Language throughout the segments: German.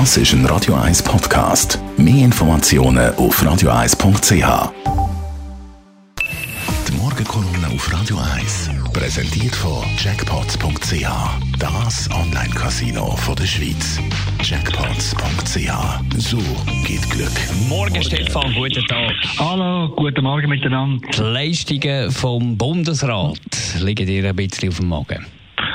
Das ist ein Radio 1 Podcast. Mehr Informationen auf radio1.ch. Die Morgenkolumne auf Radio 1 präsentiert von Jackpots.ch. Das Online-Casino der Schweiz. Jackpots.ch. So geht Glück. Morgen, Stefan, guten Tag. Hallo, guten Morgen miteinander. Die Leistungen vom Bundesrat liegen dir ein bisschen auf dem Magen.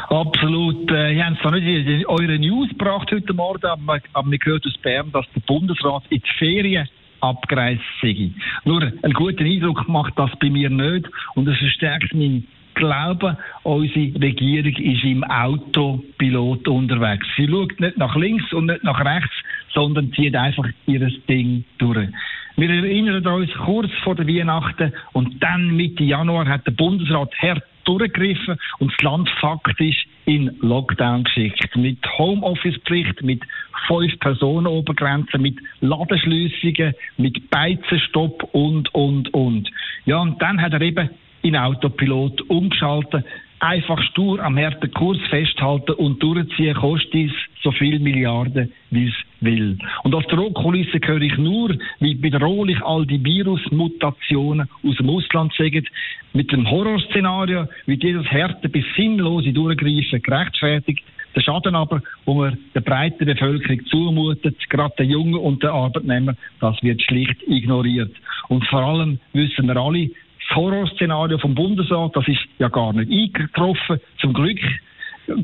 Absolut. Äh, ihr habt es zwar nicht in eure News gebracht heute Morgen, aber, aber wir gehört aus Bern, dass der Bundesrat in die Ferien abgereist sei. Nur einen guten Eindruck macht das bei mir nicht und es verstärkt meinen Glauben, unsere Regierung ist im Autopilot unterwegs. Sie schaut nicht nach links und nicht nach rechts, sondern zieht einfach ihr Ding durch. Wir erinnern uns kurz vor der Weihnachten und dann Mitte Januar hat der Bundesrat hart durchgegriffen und das Land faktisch in Lockdown geschickt. Mit Homeoffice-Pflicht, mit fünf Personen Obergrenzen, mit Ladenschliessungen, mit Beizenstopp und, und, und. Ja, und dann hat er eben in Autopilot umgeschaltet, einfach stur am harten Kurs festhalten und durchziehen, kostet es so viel Milliarden, wie es will. Und als Drohkulisse höre ich nur, wie bedrohlich all die Virusmutationen aus dem Ausland sagen, mit dem Horrorszenario wird jedes harte bis sinnlose Durchgreifen gerechtfertigt, der Schaden aber, wo man der breiten Bevölkerung zumutet, gerade den Jungen und den Arbeitnehmern, das wird schlicht ignoriert. Und vor allem wissen wir alle, das Horrorszenario vom Bundesrat, das ist ja gar nicht eingetroffen, zum Glück.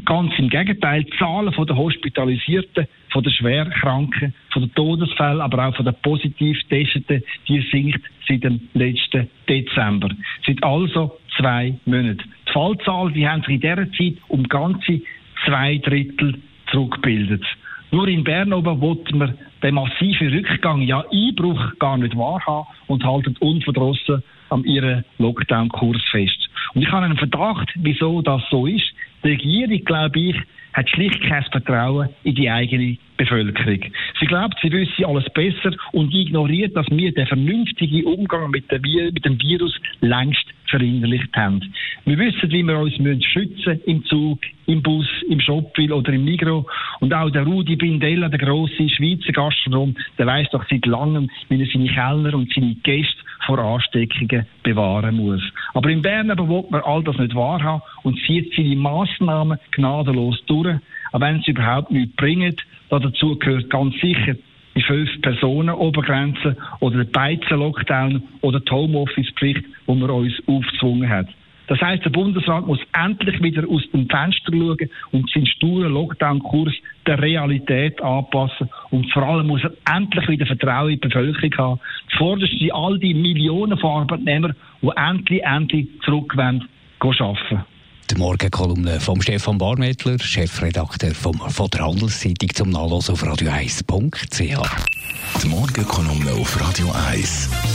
Ganz im Gegenteil, die Zahlen von der Hospitalisierten, von der Schwerkranken, von den Todesfällen, aber auch von den positiv Testeten, die sinkt seit dem letzten Dezember. Seit also zwei Monaten. Die Fallzahlen, die haben sich in dieser Zeit um ganze zwei Drittel zurückgebildet. Nur in Bern oben wollten wir den massiven Rückgang, ja Einbruch, gar nicht wahrhaben und halten unverdrossen an ihren Lockdown-Kurs fest. Und ich habe einen Verdacht, wieso das so ist. Die Regierung, glaube ich, hat schlicht kein Vertrauen in die eigene Bevölkerung. Sie glaubt, sie wüsste alles besser und ignoriert, dass wir den vernünftigen Umgang mit, dem Virus längst verinnerlicht haben. Wir wissen, wie wir uns schützen müssen im Zug, im Bus, im Shopville oder im Migro. Und auch der Rudi Bindella, der grosse Schweizer Gastronom, der weiß doch seit langem, wie er seine Kellner und seine Gäste vor Ansteckungen bewahren muss. Aber in Bern aber will man all das nicht wahrhaben und zieht seine Massnahmen gnadenlos durch, auch wenn sie überhaupt nichts bringen. Dazu gehört ganz sicher die fünf Personen Obergrenze oder der Beizen-Lockdown oder die Homeoffice-Pflicht, die man uns aufgezwungen hat. Das heißt, der Bundesrat muss endlich wieder aus dem Fenster schauen und seinen sturen Lockdown-Kurs der Realität anpassen. Und vor allem muss er endlich wieder Vertrauen in die Bevölkerung haben. Zuvorderst sind all die Millionen von Arbeitnehmern, die endlich, endlich zurück wollen, arbeiten. Die Morgenkolumne von Stefan Barmettler, Chefredakteur vom, von der Handelszeitung zum Nachlesen auf radio1.ch. Die Morgenkolumne auf Radio 1.